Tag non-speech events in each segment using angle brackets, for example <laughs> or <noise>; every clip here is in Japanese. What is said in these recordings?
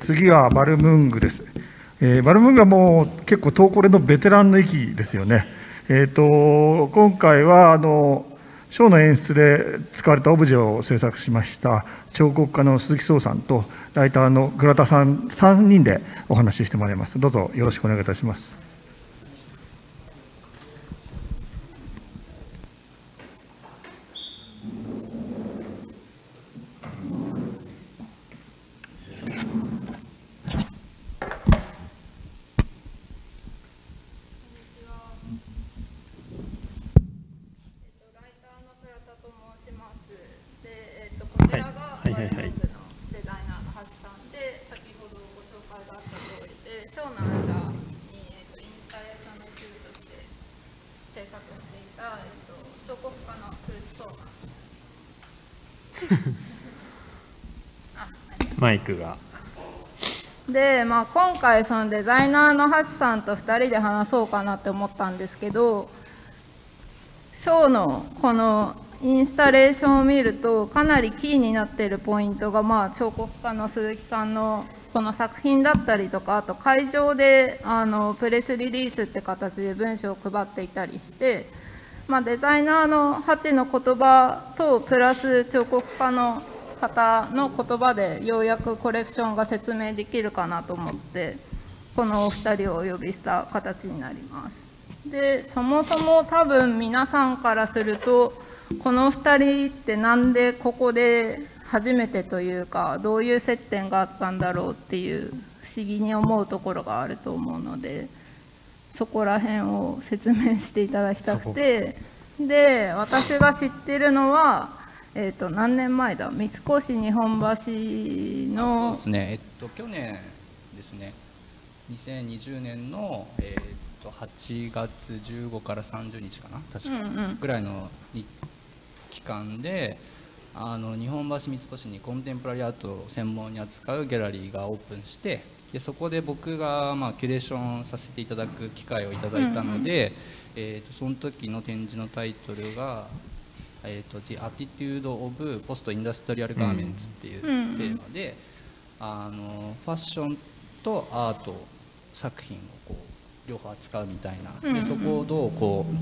次はバルムングです。えー、バルムングはもう結構、東コレのベテランの域ですよね。えーと、今回はあのショーの演出で使われたオブジェを制作しました彫刻家の鈴木壮さんとライターの倉田さん3人でお話ししてもらいます。どうぞよろしくお願いいたします。マイクが。で、まあ、今回そのデザイナーのハチさんと2人で話そうかなって思ったんですけどショーのこのインスタレーションを見るとかなりキーになってるポイントが、まあ、彫刻家の鈴木さんのこの作品だったりとかあと会場であのプレスリリースって形で文章を配っていたりして、まあ、デザイナーのハチの言葉とプラス彫刻家の方の言葉でようやくコレクションが説明できるかなと思ってこのお二人をお呼びした形になります。でそもそも多分皆さんからするとこの2人って何でここで初めてというかどういう接点があったんだろうっていう不思議に思うところがあると思うのでそこら辺を説明していただきたくてで私が知ってるのはえーと、何年前だ？三越日本橋のそうですね。えっと去年ですね。2020年の、えーと、8月15から30日かな？確か、うんうん、ぐらいの期間であの日本橋三越にコンテンポラリーアートを専門に扱うギャラリーがオープンしてでそこで僕が、まあ、キュレーションさせていただく機会をいただいたので、うんうん、えーとその時の展示のタイトルがえーと、The Attitude of Post Industrial Garments っていうテーマで、うん、あのファッションとアート作品をこう両方扱うみたいな、うん。うん、でそこをどうこう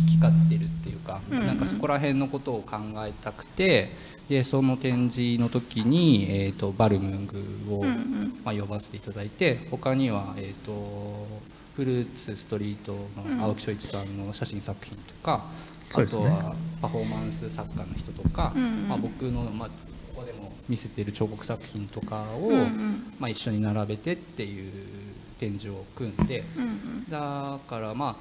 行き交ってるっていうか、うん。うん、なんかそこら辺のことを考えたくてでその展示の時に、えーと、バルムングを、うんうん、まあ、呼ばせていただいて他には、えーと、フルーツストリートの青木翔一さんの写真作品とか、あとはパフォーマンス作家の人とか、まあ、僕の、まあ、ここでも見せてる彫刻作品とかを、まあ、一緒に並べてっていう展示を組んで、だからまあ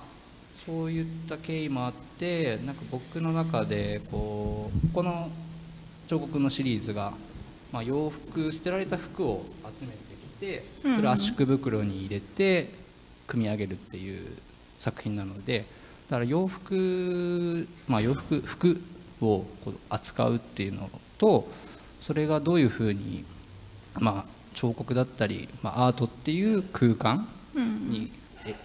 そういった経緯もあってなんか僕の中でこうこの彫刻のシリーズが、まあ、洋服捨てられた服を集めてきてそれを圧縮袋に入れて組み上げるっていう作品なので。だから洋服、まあ、洋服服を扱うっていうのとそれがどういうふうに、まあ、彫刻だったり、まあ、アートっていう空間に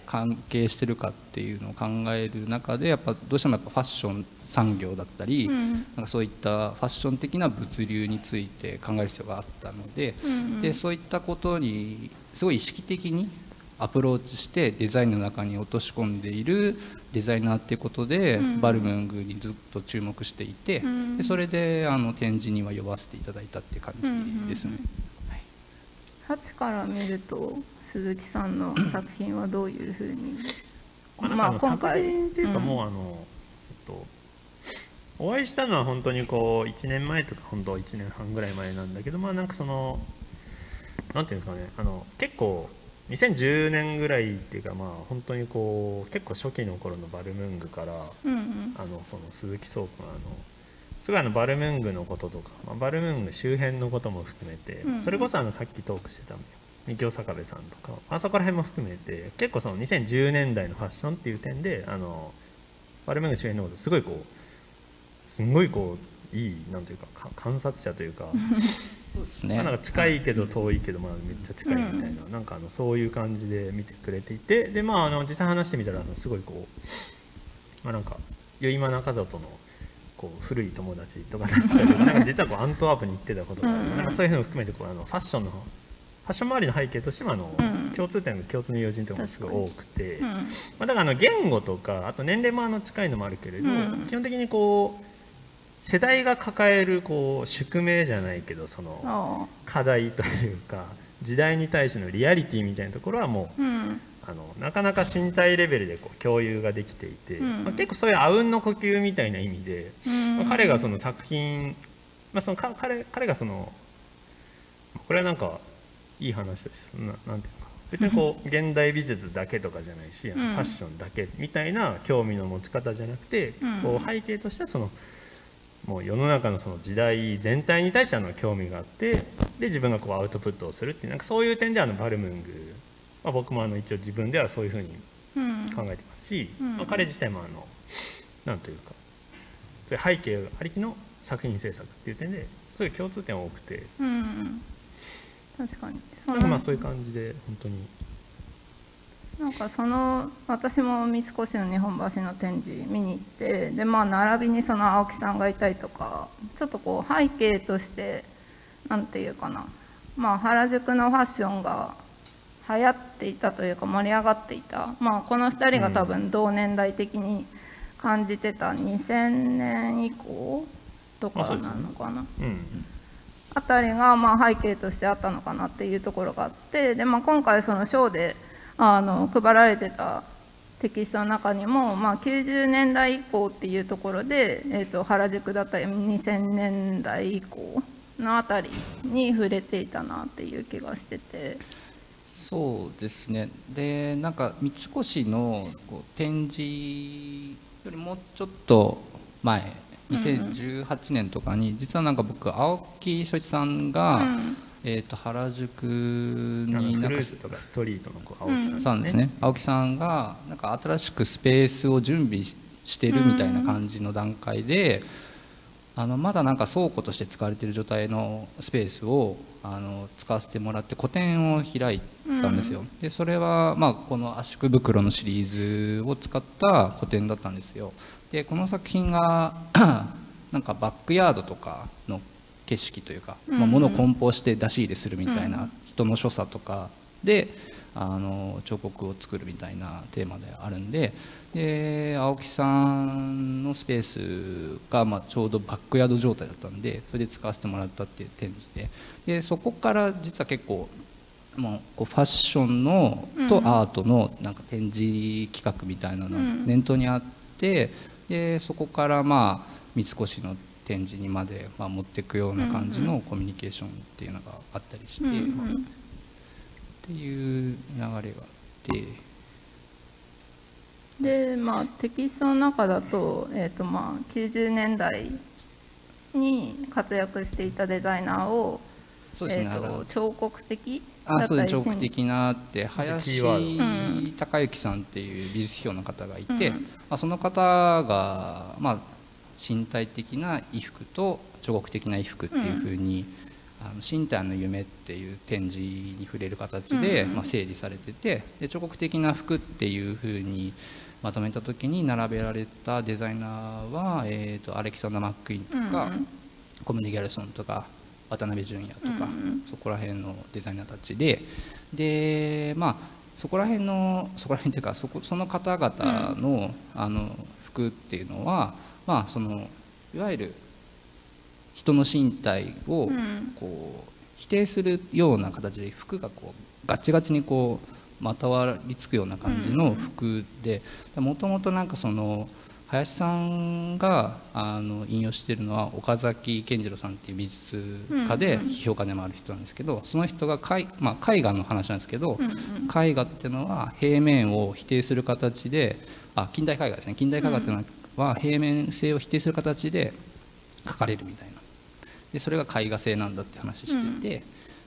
関係してるかっていうのを考える中でやっぱどうしてもやっぱファッション産業だったり、なんかそういったファッション的な物流について考える必要があったので,、でそういったことにすごい意識的にアプローチしてデザインの中に落とし込んでいるデザイナーっていうことで、うん、バルムングにずっと注目していて、うん、でそれであの展示には呼ばせていただいたって感じですね。はい、8から見ると鈴木さんの作品はどういうふうに？まあ今回っていうかもうあの、えっとお会いしたのは本当にこう1年前とか本当1年半ぐらい前なんだけどまあなんかそのなんていうんですかねあの結構2010年ぐらいっていうかまあ本当にこう結構初期の頃のバルムングから、うんうん、あのこの鈴木倉庫のあのすごいあのバルムングのこととか、まあ、バルムング周辺のことも含めて、うんうん、それこそあのさっきトークしてた三京坂部さんとかあそこら辺も含めて結構その2010年代のファッションっていう点であのバルムング周辺のことすごいこうすごいこういいなんていうか観察者というか <laughs> そうですね、まあ、なんか近いけど遠いけど、まあ、めっちゃ近いみたいな,、なんかあのそういう感じで見てくれていてで、まあ、あの実際話してみたらあのすごいこう、まあ、なんか結間中里のこう古い友達とかだったり <laughs> なんか実はこうアントワープに行ってたことがある、なんかそういうのを含めてこうあのファッションのファッション周りの背景としてもあの、うん。共通点が共通の友人とかもすごい多くて、うん。まあ、だからあの言語とかあと年齢もあの近いのもあるけれど、うん。基本的にこう世代が抱えるこう宿命じゃないけどそのあ課題というか時代に対してのリアリティみたいなところはもうあうん。あのなかなか身体レベルでこう共有ができていて、うん。まあ、結構そういうあうんの呼吸みたいな意味で、うん。まあ彼がその作品、まあ、そのか彼彼がそのこれはなんかいい話です。ななんていうのか。別にこう現代美術だけとかじゃないし、ファッションだけみたいな興味の持ち方じゃなくて、うん。こう背景としてはそのもう世の中のその時代全体に対してあの興味があってで自分がこうアウトプットをするっていうなんかそういう点であのバルムング、まあ、僕もあの一応自分ではそういうふうにうん。考えてますし、うん。まあ、彼自体もあのなんというかそういう背景ありきの作品制作っていう点でそういう共通点多くて。うん。確かに。そかまのあそういう感じで本当になんかその私も三越の日本橋の展示見に行ってでまあ並びにその青木さんがいたりとかちょっとこう背景としてなんていうかな。まあ原宿のファッションが流行っていたというか盛り上がっていた。まあこの2人が多分同年代的に感じてた2000年以降とかなのかな。うん。あたりがまあ背景としてあったのかなっていうところがあってで、まあ、今回そのショーであの配られてたテキストの中にも、まあ、90年代以降っていうところで、えー、と原宿だったり2000年代以降のあたりに触れていたなっていう気がしてて。そうですね。でなんか三越のこう展示よりもうちょっと前2018年とかに実はなんか僕青木翔一さんが、うんえー、と原宿になとかストリートのこう青木さんそうなんですね。青木さんがなんか新しくスペースを準備ししてるみたいな感じの段階で、あのまだなんか倉庫として使われている状態のスペースをあの使わせてもらって個展を開いたんですよ、でそれはまあこの圧縮袋のシリーズを使った個展だったんですよ。でこの作品が <clears throat> なんかバックヤードとかの景色というか、まあ、物を梱包して出し入れするみたいな人の所作とかであの彫刻を作るみたいなテーマであるんでで青木さんのスペースがまあちょうどバックヤード状態だったんでそれで使わせてもらったっていう展示で。でそこから実は結構もうこうファッションのとアートのなんか展示企画みたいなのが念頭にあってでそこからまあ三越の展示にまでまあ持っていくような感じのコミュニケーションっていうのがあったりして、うんうん。っていう流れがあって。でまあテキストの中だと,、えーとまあ、90年代に活躍していたデザイナーを、そうですね、えー、あのと彫刻的だあそうです彫刻的なって林キーワー孝之さんっていう美術批評の方がいて、うん。まあ、その方が、まあ、身体的な衣服と彫刻的な衣服っていうふうに、あの身体の夢っていう展示に触れる形で、うんまあ、整理されててで彫刻的な服っていうふうにまとめた時に並べられたデザイナーは、えー、とアレキサンダー・マックイーンとか、うんうん。コムディ・ギャルソンとか渡辺淳也とか、うんうんそこら辺のデザイナーたちででまあそこら辺のそこら辺っていうかそこその方々の,、あの服っていうのはまあそのいわゆる人の身体をうん。こう否定するような形で服がこうガチガチにこうまたわりつくような感じの服でもともとなんかその林さんがあの引用してるのは岡崎健次郎さんっていう美術家で批評家でもある人なんですけどその人が絵,、まあ、絵画の話なんですけど絵画っていうのは平面を否定する形であ近代絵画ですね。近代絵画っていうのは平面性を否定する形で描かれるみたいな。でそれが絵画性なんだって話してて、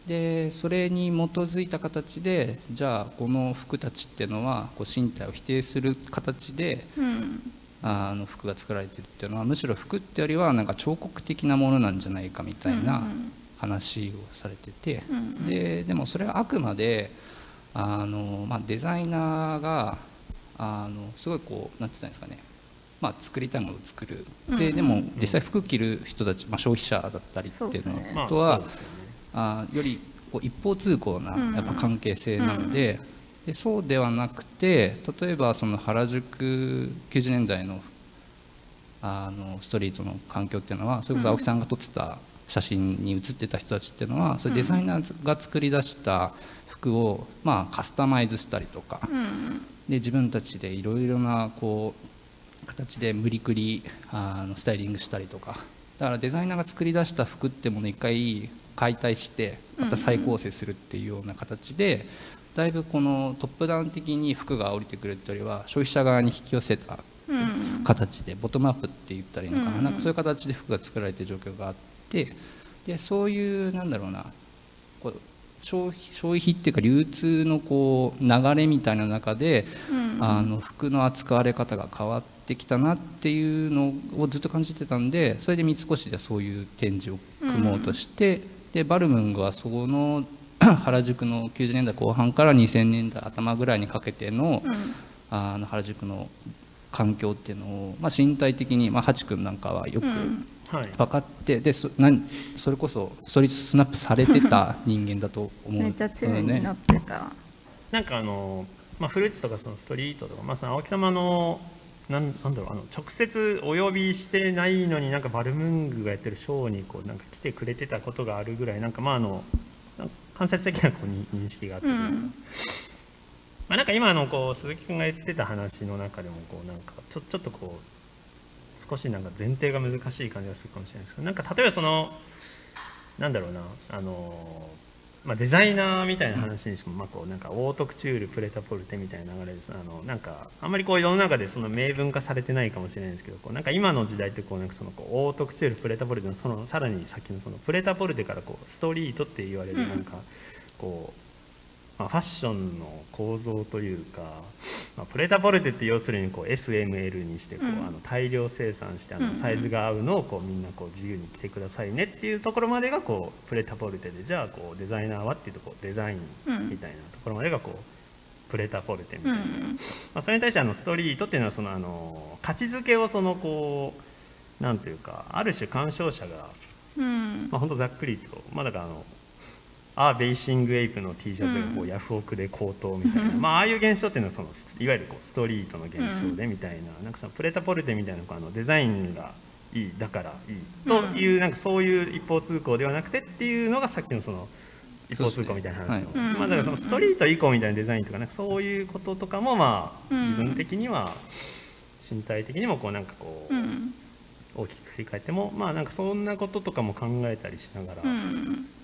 でそれに基づいた形でじゃあこの服たちっていうのはこう身体を否定する形でうんあの服が作られてるっていうのはむしろ服ってよりはなんか彫刻的なものなんじゃないかみたいな話をされてて、ででもそれはあくまであの、まあ、デザイナーがあのすごいこうなんて言ったんですかね。まあ、作りたいものを作る。ででも実際服着る人たち、まあ、消費者だったりっていうのそうですね。まあとはね。あよりこう一方通行なやっぱ関係性なので,、でそうではなくて例えばその原宿90年代のあのストリートの環境っていうのはそれこそ青木さんが撮ってた写真に写ってた人たちっていうのはそれデザイナーが作り出した服をまあカスタマイズしたりとか、で自分たちでいろいろなこう形で無理くりあのスタイリングしたりとか。だからデザイナーが作り出した服ってものを一回解体してまた再構成するっていうような形で、だいぶこのトップダウン的に服が降りてくるっていうよりは消費者側に引き寄せた形で、ボトムアップって言ったらいいのかな,、なんかそういう形で服が作られてる状況があってでそういうなんだろうなこう消費消費っていうか流通のこう流れみたいな中で、あの服の扱われ方が変わってきたなっていうのをずっと感じてたんでそれで三越でそういう展示を組もうとして、でバルムングはその <clears throat> 原宿の90年代後半から2000年代頭ぐらいにかけての,、あの原宿の環境っていうのを、まあ、身体的に、まあ、ハチ君なんかはよく分かって、でそ何それこそストリートスナップされてた <laughs> 人間だと思う。めっちゃ注意になってた、なんかあの、まあ、フルーツとかそのストリートとか、まあ、その青木様のなんなんだろうあの直接お呼びしてないのになんかバルムングがやってるショーにこうなんか来てくれてたことがあるぐらいなんかまああの間接的なこう認識があって、うん、まあ、なんか今のこう鈴木君が言ってた話の中でもこうなんかちょちょっとこう少しなんか前提が難しい感じがするかもしれないですけどなんか例えばそのなんだろうなあのまあ、デザイナーみたいな話にしても、まあ、こうなんかオートクチュールプレタポルテみたいな流れです。あのなんかあんまりこう世の中でその明文化されてないかもしれないんですけどこうなんか今の時代ってこうなんかそのこうオートクチュールプレタポルテのそのさらに先のそのプレタポルテからこうストリートって言われるなんかこうまあ、ファッションの構造というか、まあ、プレタポルテって要するにこう SML にしてこう、うん、あの大量生産してあのサイズが合うのをこうみんなこう自由に着てくださいねっていうところまでがこうプレタポルテでじゃあこうデザイナーはっていうとこうデザインみたいなところまでがこうプレタポルテみたいな、うん、まあ、それに対してあのストリートっていうのはそのあの価値づけをそのこうなんていうかある種鑑賞者が、うん、まあ、ほんとざっくりとまあだからあの A Bathing Ape の T シャツがこうヤフオクで高騰みたいな、うん、まあああいう現象っていうのはそのいわゆるこうストリートの現象でみたいな,、なんかそのプレタポルテみたいなあのデザインがいいだからいいという、なんかそういう一方通行ではなくてっていうのがさっきのその一方通行みたいな話の、ねはい、まあだからそのストリート以降みたいなデザインとかなんかそういうこととかもまあ自分的には身体的にもこうなんかこう。大きく振り返ってもまあなんかそんなこととかも考えたりしながら、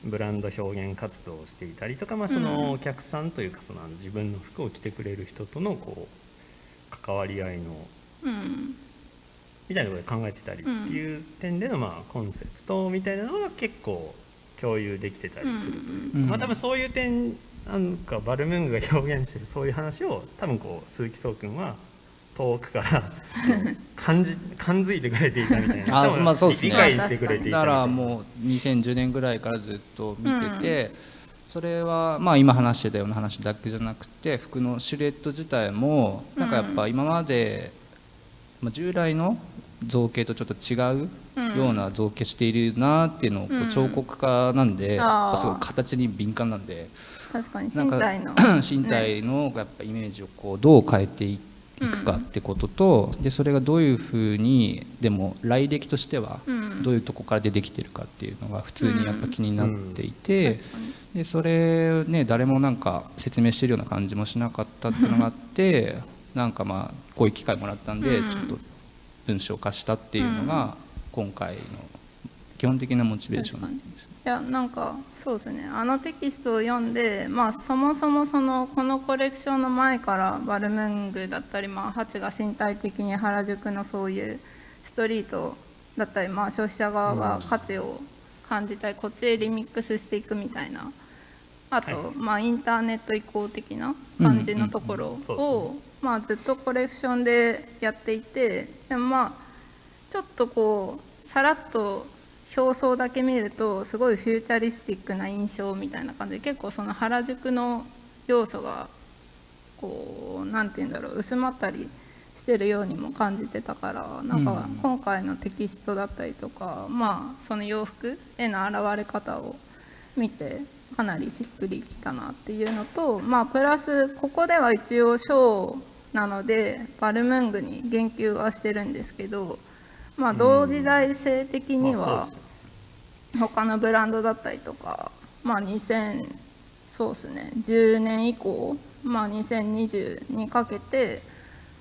ブランド表現活動をしていたりとか、まあ、そのお客さんというかその自分の服を着てくれる人とのこう関わり合いの、みたいなことで考えてたりっていう点でのまあコンセプトみたいなのは結構共有できてたりするという、まあ多分そういう点なんかバルムングが表現してるそういう話を多分こう鈴木壮君は遠くから感じ感づいてくれていたみたいな。あ、まあそうですね、理解してくれていただからもう2010年ぐらいからずっと見てて、うん、それはまあ今話してたような話だけじゃなくて服のシルエット自体もなんかやっぱ今まで、まあ、従来の造形とちょっと違うような造形しているなっていうのをこう彫刻家なんで、うん、すごい形に敏感なんで確かに身体の <clears throat> 身体のやっぱイメージをこうどう変えていっていくかってことと、でそれがどういうふうにでも来歴としてはどういうとこから出てきてるかっていうのが普通にやっぱ気になっていて、でそれね誰もなんか説明してるような感じもしなかったっていうのがあってなんかまあこういう機会もらったんでちょっと文章化したっていうのが今回の基本的なモチベーション。です、いやなんかそうですね。あのテキストを読んで、まあ、そもそもそのこのコレクションの前からバルムングだったり、まあ、ハチが身体的に原宿のそういうストリートだったり、まあ、消費者側が価値を感じたい、こっちへリミックスしていくみたいな。あと、はい、まあ、インターネット移行的な感じのところを、まあ、ずっとコレクションでやっていてでもまあちょっとこうさらっと表層だけ見るとすごいフューチャリスティックな印象みたいな感じ。で結構その原宿の要素がこう何て言うんだろう薄まったりしてるようにも感じてたからなんか今回のテキストだったりとか、まあその洋服への現れ方を見てかなりしっくりきたなっていうのとまあプラスここでは一応ショーなのでバルムングに言及はしてるんですけどまあ同時代性的には他のブランドだったりとかまあ2000そうですね10年以降まあ2020にかけて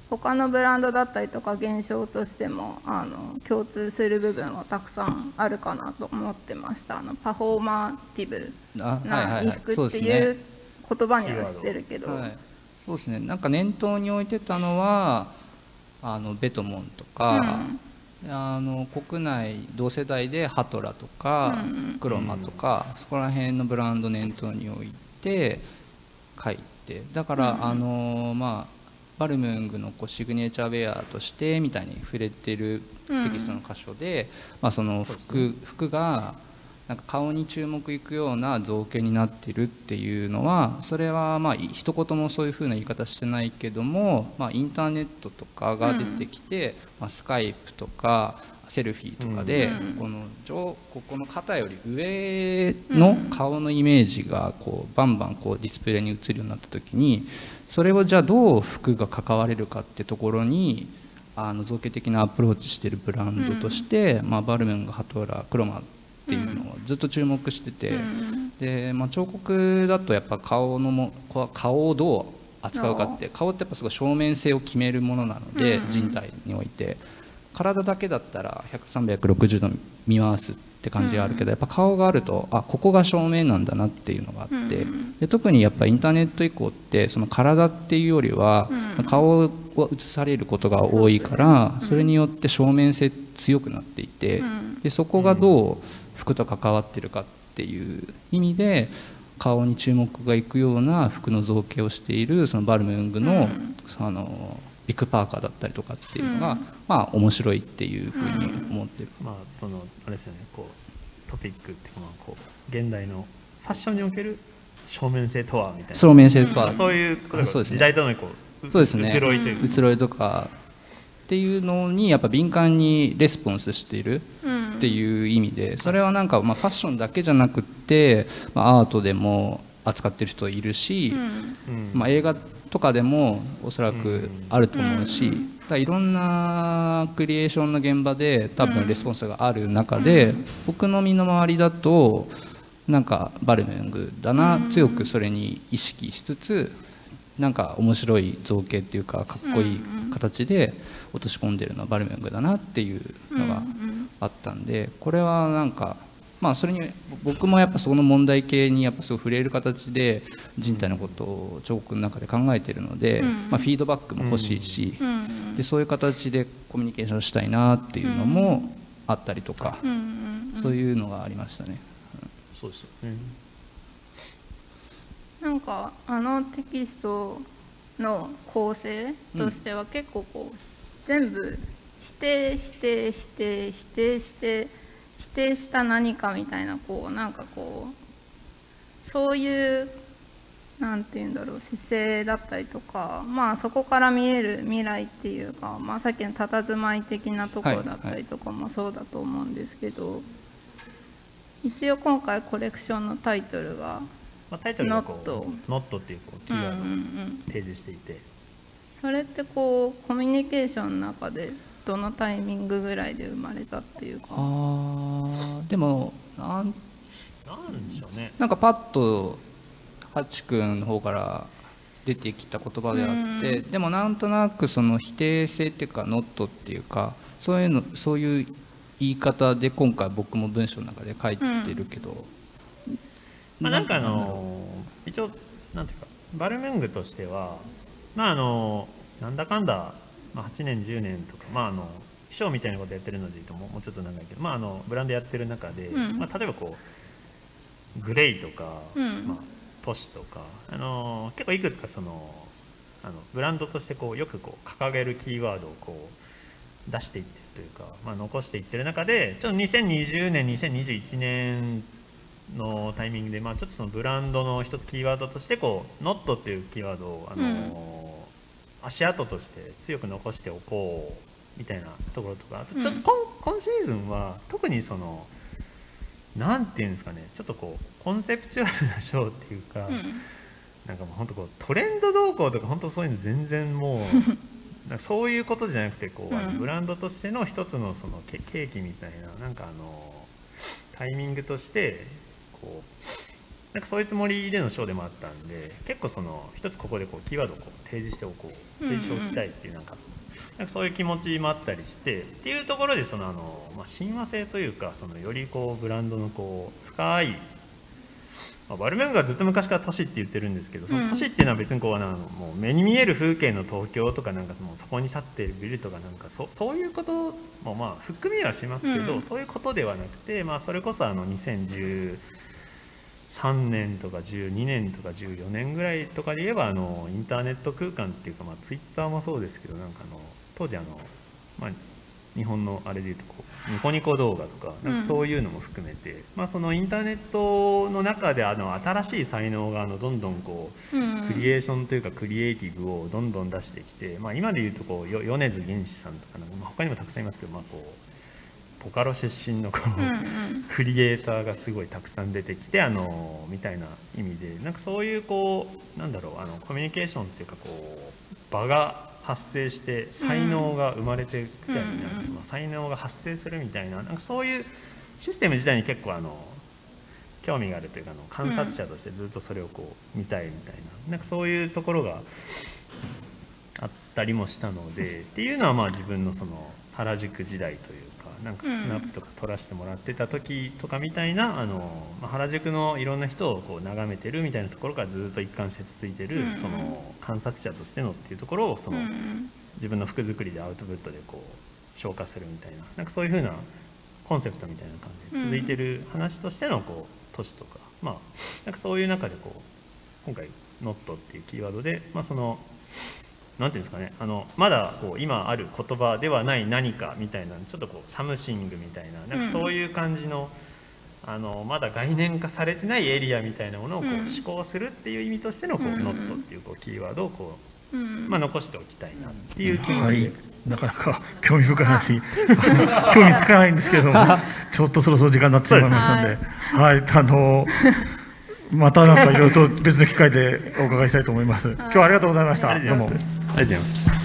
他のブランドだったりとか現象としてもあの共通する部分はたくさんあるかなと思ってました。あのパフォーマティブな衣服っていう言葉にはしてるけど、はい、そうですね。なんか念頭に置いてたのはあのベトモンとか、うん、あの国内同世代でハトラとか、うん、クロマとか、うん、そこら辺のブランド念頭に置いて書いてだから、あのまあバルムングのこうシグネチャーウェアとしてみたいに触れてるテキストの箇所で、まあ、その服服がなんか顔に注目いくような造形になってるっていうのはそれはまあ一言もそういうふうな言い方してないけども、まあ、インターネットとかが出てきて、まあ、スカイプとかセルフィーとかで、この上ここの肩より上の顔のイメージがこうバンバンこうディスプレイに映るようになった時にそれをじゃあどう服が関われるかってところにあの造形的なアプローチしてるブランドとして、まあ、バルメンがハトーラクロマっていうのをずっと注目してて、で、まあ、彫刻だとやっぱ顔のも顔をどう扱うかって顔ってやっぱすごい正面性を決めるものなので、人体において。体だけだったら100360度見回すって感じがあるけど、やっぱ顔があるとあここが正面なんだなっていうのがあって、で特にやっぱインターネット以降ってその体っていうよりは、顔を映されることが多いからそれによって正面性強くなっていて、でそこがどう服と関わってるかっていう意味で顔に注目がいくような服の造形をしているそのバルムングの,、そのビッグパーカーだったりとかっていうのが、うん、まあ面白いっていうふうに思ってる、うん、まあそのあれですよねこうトピックっていうかまあこう現代のファッションにおける正面性とはみたいな。正面性とは、うん、そういうそうです、ね、時代とのこうそうですね。移ろいという移ろいとかっていうのにやっぱ敏感にレスポンスしているっていう意味でそれはなんかまあファッションだけじゃなくって、まあ、アートでも扱ってる人いるし、まあ、映画とかでもおそらくあると思うし、だいろんなクリエーションの現場で多分レスポンスがある中で、僕の身の回りだとなんかバルメングだな、強くそれに意識しつつなんか面白い造形っていうかかっこいい形で落とし込んでるのはバルメングだなっていうのがあったんでこれはなんかまあ、それに僕もやっぱその問題系にやっぱすごい触れる形で人体のことを彫刻の中で考えているので、まあ、フィードバックも欲しいし、でそういう形でコミュニケーションしたいなっていうのもあったりとか、そういうのがありましたね。そうですよねなんかあのテキストの構成としては結構こう、全部否定否定否定否定して否定した何かみたいなこうなんかこうそういう何て言うんだろう姿勢だったりとかまあそこから見える未来っていうか、まあ、さっきの佇まい的なところだったりとかもそうだと思うんですけど、はいはい、一応今回コレクションのタイトルがまあ、タイトルがこう「ノット」っていうこうキーワードを提示していて、それってこうコミュニケーションの中でどのタイミングぐらいで生まれたっていうか？あでもなんなんでしょうね。なんかパッとハチ君の方から出てきた言葉であってでもなんとなくその否定性っていうか「ノット」っていうかそういうのそういう言い方で今回僕も文章の中で書いてるけど、うん、まあ、なんかあの一応なんていうかバルメングとしてはまああのなんだかんだまあ、8年10年とか、まあ、あの衣装みたいなことやってるのでいうともうちょっと長いけど、まあ、あのブランドやってる中で、うん、まあ、例えばこうグレイとか、うん、まあ、都市とか、あの結構いくつかそのあのブランドとしてこうよくこう掲げるキーワードをこう出していってるというか、まあ、残していってる中でちょっと2020年2021年のタイミングで、まあ、ちょっとそのブランドの一つキーワードとしてこう「ノット」っていうキーワードをあの、うん。足跡として強く残しておこうみたいなところとかあとちょっと今,、今シーズンは特にそのなんていうんですかねちょっとこうコンセプチュアルなショーっていうか、うん、なんかもう本当こうトレンド動向とか本当そういうの全然もう <laughs> そういうことじゃなくてこう、うん、ブランドとしての一つのそのケーキみたいななんかあのタイミングとしてこうなんかそういうつもりでのショーでもあったんで結構その一つここでこうキーワードをこう提示しておこう提示しておきたいっていうなんかなんかそういう気持ちもあったりしてっていうところでそのあの、まあ、親和性というかそのよりこうブランドのこう深い、まあ、バルメンがずっと昔から都市って言ってるんですけどその都市っていうのは別にこうあのもう目に見える風景の東京とかなんかそのそこに立っているビルとかなんかそそういうこともまあ含みはしますけど、うん、そういうことではなくて、まあ、それこそあの2010 3年とか12年とか14年ぐらいとかで言えばあのインターネット空間っていうか、まあ、ツイッターもそうですけどなんかあの当時あの、まあ、日本のあれでいうとこうニコニコ動画とかなんかそういうのも含めて、うん、まあ、そのインターネットの中であの新しい才能があのどんどんこう、クリエーションというかクリエイティブをどんどん出してきて、まあ、今でいうとこう米津玄師さんとかまあ、他にもたくさんいますけど、まあ、こうポカロ出身のこう、うんうん、クリエイターがすごいたくさん出てきてあのみたいな意味でなんかそういうこうなんだろうあのコミュニケーションっていうかこう場が発生して才能が生まれてきたり、うん、その才能が発生するみたいななんかそういうシステム自体に結構あの興味があるというかあの観察者としてずっとそれをこう見たいみたいななんかそういうところがあったりもしたのでっていうのはまあ自分のその原宿時代というなんかスナップとか撮らせてもらってた時とかみたいな、あの原宿のいろんな人をこう眺めてるみたいなところからずっと一貫して続いてる、その観察者としてのっていうところをその、自分の服作りでアウトプットでこう消化するみたいななんかそういうふうなコンセプトみたいな感じで続いてる話としてのこう都市とか、まあなんかそういう中でこう今回「not っていうキーワードで、まあ、そのなんていうんですかねあのまだこう今ある言葉ではない何かみたいなちょっとこう something みたいななんかそういう感じのうん、あのまだ概念化されてないエリアみたいなものをこう思考するっていう意味としてのこう、うん、 not っていうこうキーワードをこう、うん、まあ、残しておきたいなっていう気持ちで。はい。なかなか興味深い話、<laughs> 興味つかないんですけども、<laughs> ちょっとそろそろ時間になってしまいましたので、はい、あのまたなんかいろいろと別の機会でお伺いしたいと思います。今日はありがとうございました。どうも。あ